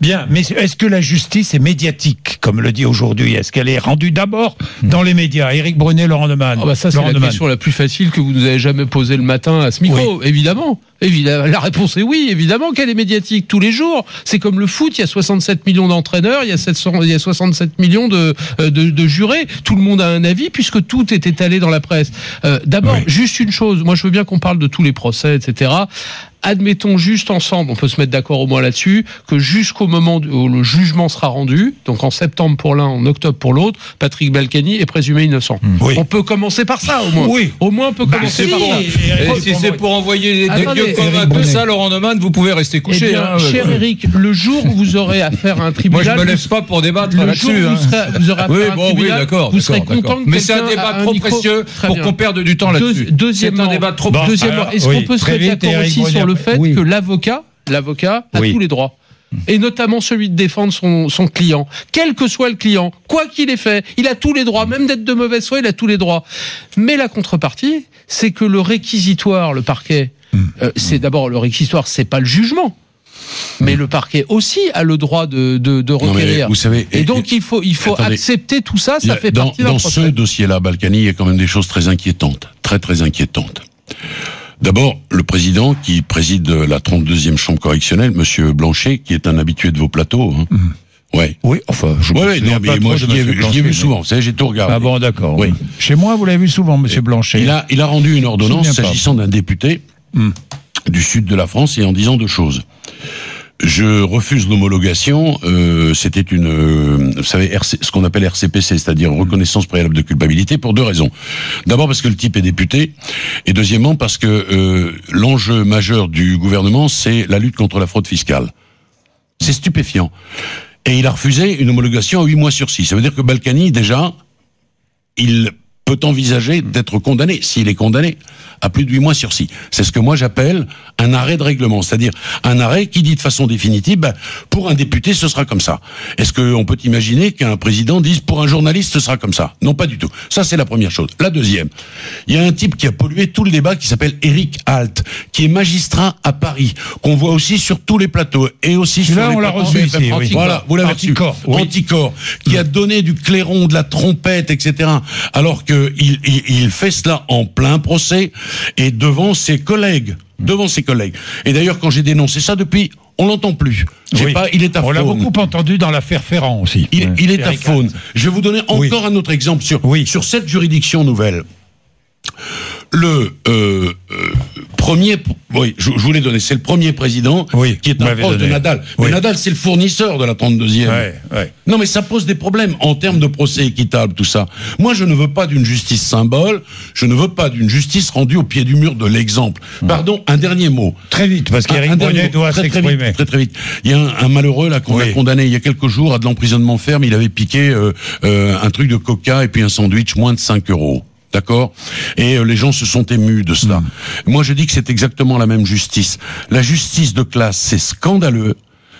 Bien, mais est-ce que la justice est médiatique, comme le dit aujourd'hui? Est-ce qu'elle est rendue d'abord dans les médias? Éric Brunet, Laurent Neumann. Bah ça, c'est la Neumann. question la plus facile que vous nous avez jamais posée le matin à ce micro. Évidemment. Évidemment. La réponse est oui, évidemment qu'elle est médiatique tous les jours. C'est comme le foot, il y a 67 millions d'entraîneurs, il y a 700, il y a 67 millions de, euh, de, de jurés. Tout le monde a un avis puisque tout est étalé dans la presse. Euh, D'abord, Oui. juste une chose. Moi, je veux bien qu'on parle de tous les procès, etc. Admettons juste ensemble, on peut se mettre d'accord au moins là-dessus, que jusqu'au moment où le jugement sera rendu, donc en septembre pour l'un, en octobre pour l'autre, Patrick Balkany est présumé innocent. Oui. On peut commencer par ça au moins. Oui. Au moins on peut Bah, commencer si, par ça. Et si c'est pour envoyer des gueux comme ça, Laurent Neumann, vous pouvez rester Eh couché. bien, hein. cher Eric, le jour où vous aurez affaire à un Moi, tribunal, je me vous- lève pas pour débattre le jour là-dessus. où hein. vous, aurez affaire Oui, à un bon, oui, tribunal, d'accord. vous serez content que Mais c'est un débat un trop précieux pour qu'on perde du temps là-dessus. Deux- deuxièmement, c'est un débat trop Bon, Deuxièmement, alors, est-ce qu'on peut se mettre d'accord aussi sur le fait que l'avocat, l'avocat a tous les droits et notamment celui de défendre son, son client, quel que soit le client, quoi qu'il ait fait, il a tous les droits, même d'être de mauvaise foi, il a tous les droits. Mais la contrepartie, c'est que le réquisitoire, le parquet. Euh, c'est d'abord le réquisitoire, c'est pas le jugement. Mais le parquet aussi a le droit de, de, de Non, mais requérir. vous savez, et, donc il faut, il faut attendez. accepter tout ça, ça a- fait dans, partie dans procès. ce dossier-là, Balkany, il y a quand même des choses très inquiétantes, très très inquiétantes. D'abord, le président qui préside la 32e chambre correctionnelle, Monsieur Blanchet, qui est un habitué de vos plateaux. Hein. Ouais. Oui, enfin, je Ouais, ouais, non, pas mais moi, trop je l'ai vu, vu mais- souvent. Vous savez, j'ai tout regardé. Ah bon, d'accord. Oui. Chez moi, vous l'avez vu souvent, Monsieur Blanchet. Il a, il a rendu une ordonnance pas. s'agissant d'un député Hmm. du sud de la France et en disant deux choses. Je refuse l'homologation. euh, C'était une, euh, vous savez, ce qu'on appelle RCPC, c'est-à-dire reconnaissance préalable de culpabilité, pour deux raisons. D'abord parce que le type est député, et deuxièmement parce que euh, l'enjeu majeur du gouvernement, c'est la lutte contre la fraude fiscale. C'est stupéfiant. Et il a refusé une homologation à 8 mois sur 6. Ça veut dire que Balkany, déjà, il peut envisager d'être condamné, s'il est condamné, à plus de 8 mois sur 6. C'est ce que moi j'appelle un arrêt de règlement, c'est-à-dire un arrêt qui dit de façon définitive, ben, pour un député, ce sera comme ça. Est-ce qu'on peut imaginer qu'un président dise, pour un journaliste, ce sera comme ça? Non, pas du tout. Ça, c'est la première chose. La deuxième, il y a un type qui a pollué tout le débat qui s'appelle Eric Halt, qui est magistrat à Paris, qu'on voit aussi sur tous les plateaux, et aussi sur Celui-là, les on l'a plateaux reçu BFM. ici, oui. Voilà, vous l'avez reçu. Anticorps, oui. Anticorps, qui a donné du clairon, de la trompette, etc. Alors que il, il, il fait cela en plein procès et devant ses collègues, devant ses collègues. Et d'ailleurs, quand j'ai dénoncé ça depuis, on l'entend plus. J'ai Oui. pas, il est à On l'a beaucoup entendu dans l'affaire Ferrand aussi. Il, est à faune. Je vais vous donner encore Oui. un autre exemple sur Oui. sur cette juridiction nouvelle. Le euh, euh, premier, oui, je, je vous l'ai donné, c'est le premier président Oui, qui est un proche de. Nadal. Mais Oui. Nadal, c'est le fournisseur de la 32e. Ouais, ouais. Non, mais ça pose des problèmes en termes de procès équitable, tout ça. Moi, je ne veux pas d'une justice symbole, je ne veux pas d'une justice rendue au pied du mur de l'exemple. Pardon, un dernier mot. Très vite, parce qu'Éric mot, doit très, très vite, très très vite. Il y a un, un malheureux là qu'on Oui. a condamné il y a quelques jours à de l'emprisonnement ferme. Il avait piqué euh, euh, un truc de coca et puis un sandwich moins de 5 euros. D'accord Et euh, les gens se sont émus de cela. Hmm. Moi, je dis que c'est exactement la même justice. La justice de classe, c'est scandaleux.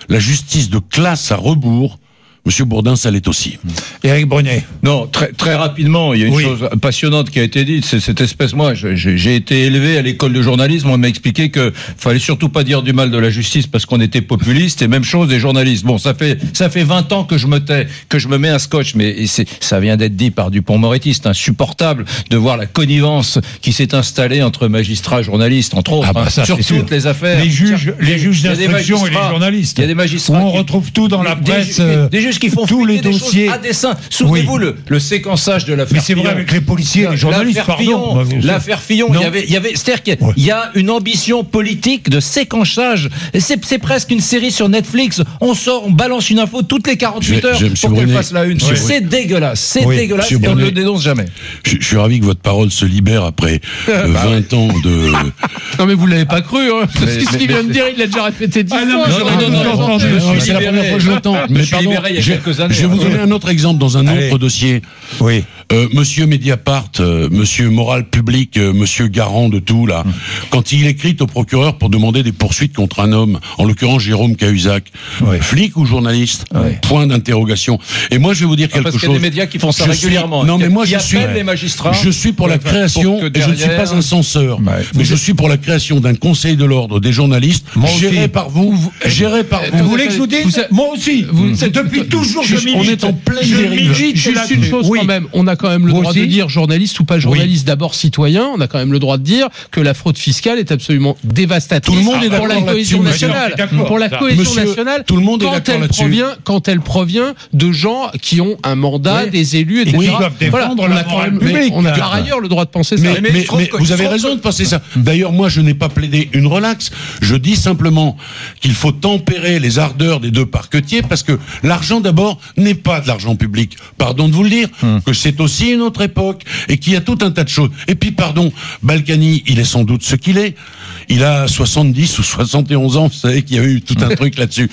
La justice de classe à rebours, Monsieur Bourdin, ça l'est aussi. Éric Brunet. Non, très, très rapidement, il y a une Oui. chose passionnante qui a été dite, c'est cette espèce, moi, j'ai été élevé à l'école de journalisme, on m'a expliqué que fallait surtout pas dire du mal de la justice parce qu'on était populiste, et même chose des journalistes. Bon, ça fait, ça fait 20 ans que je me tais, que je me mets un scotch, mais ça vient d'être dit par Dupont-Moretti, c'est insupportable de voir la connivence qui s'est installée entre magistrats et journalistes, entre autres, Ah bah hein, sur toutes sûr. les affaires. Les juges, Tiens, les juges il y a des d'instruction et les journalistes. Il y a des magistrats Où on retrouve tout dans la des presse. juges- euh, des juges qui font tous les des dossiers. à dessein. Souvenez-vous Oui. le, le séquençage de l'affaire Mais c'est vrai Fillon. avec les policiers et les journalistes, L'affaire pardon. Vous- L'affaire Fillon, il y avait, il y avait, c'est-à-dire qu'il y a- Ouais. il y a une ambition politique de séquenchage. Et C'est, c'est presque une série sur Netflix. On sort, on balance une info toutes les 48 Je- heures je- pour qu'elle fasse la une. C'est dégueulasse, c'est Oui, dégueulasse et on ne le dénonce jamais. Je, je suis ravi que votre parole se libère après euh, Bah 20 ans de... Non mais vous l'avez pas cru, hein Mais- ce qu'il vient de dire, il l'a déjà répété dix Ah non, fois. j'aurais non, non, non, c'est la première fois que je l'entends. Mais suis pardon, libéré il y a je, quelques années. je vais vous donner un autre exemple dans un Allez. autre dossier. Oui. Euh, monsieur Mediapart, euh, monsieur moral public, euh, monsieur garant de tout là, quand il écrit au procureur pour demander des poursuites contre un homme, en l'occurrence Jérôme Cahuzac, Ouais. flic ou journaliste Ouais. Point d'interrogation. Et moi je vais vous dire Ah, quelque parce qu'il y a chose. des médias qui font ça Je suis- régulièrement. Non mais moi je suis les magistrats. je suis pour la pour création et je ne suis pas un censeur, Ouais. mais je suis pour la création d'un conseil de l'ordre des journalistes Moi aussi. géré par vous, géré par Vous vous. voulez que je vous dise Vous Moi aussi. vous- C'est depuis toujours je Juste, milite. on est en pleine je dérive. Juste une chose quand même, on a quand même le Vous droit aussi de dire journaliste ou pas journaliste, d'abord citoyen, on a quand même le droit de dire que la fraude fiscale est absolument dévastatrice Tout le monde est pour la cohésion nationale. Pour la ça. cohésion Monsieur, nationale, tout le monde est quand elle provient, quand elle provient de gens qui ont un mandat, Oui. des élus, Et etc. qui doivent défendre on la a quand morale même, mais publique. on a par ailleurs le droit de penser ça. Mais, Mais mais- je trouve mais que- vous avez raison de penser ça. D'ailleurs, moi, je n'ai pas plaidé une relaxe. Je dis simplement qu'il faut tempérer les ardeurs des deux parquetiers parce que l'argent, d'abord, n'est pas de l'argent public. Pardon de vous le dire, que c'est aussi une autre époque et qu'il y a tout un tas de choses. Et puis, pardon, Balkany, il est sans doute ce qu'il est. Il a 70 ou 71 ans, vous savez qu'il y a eu tout un truc là-dessus.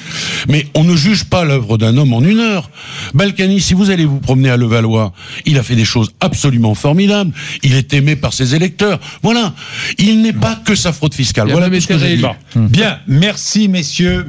Mais on ne juge pas l'œuvre d'un homme en une heure. Balkany, si vous allez vous promener à Levallois, il a fait des choses absolument formidables. Il est aimé par ses électeurs. Voilà. Il n'est pas que sa fraude fiscale. Voilà tout ce que j'ai dit. réélu. Bien, merci messieurs.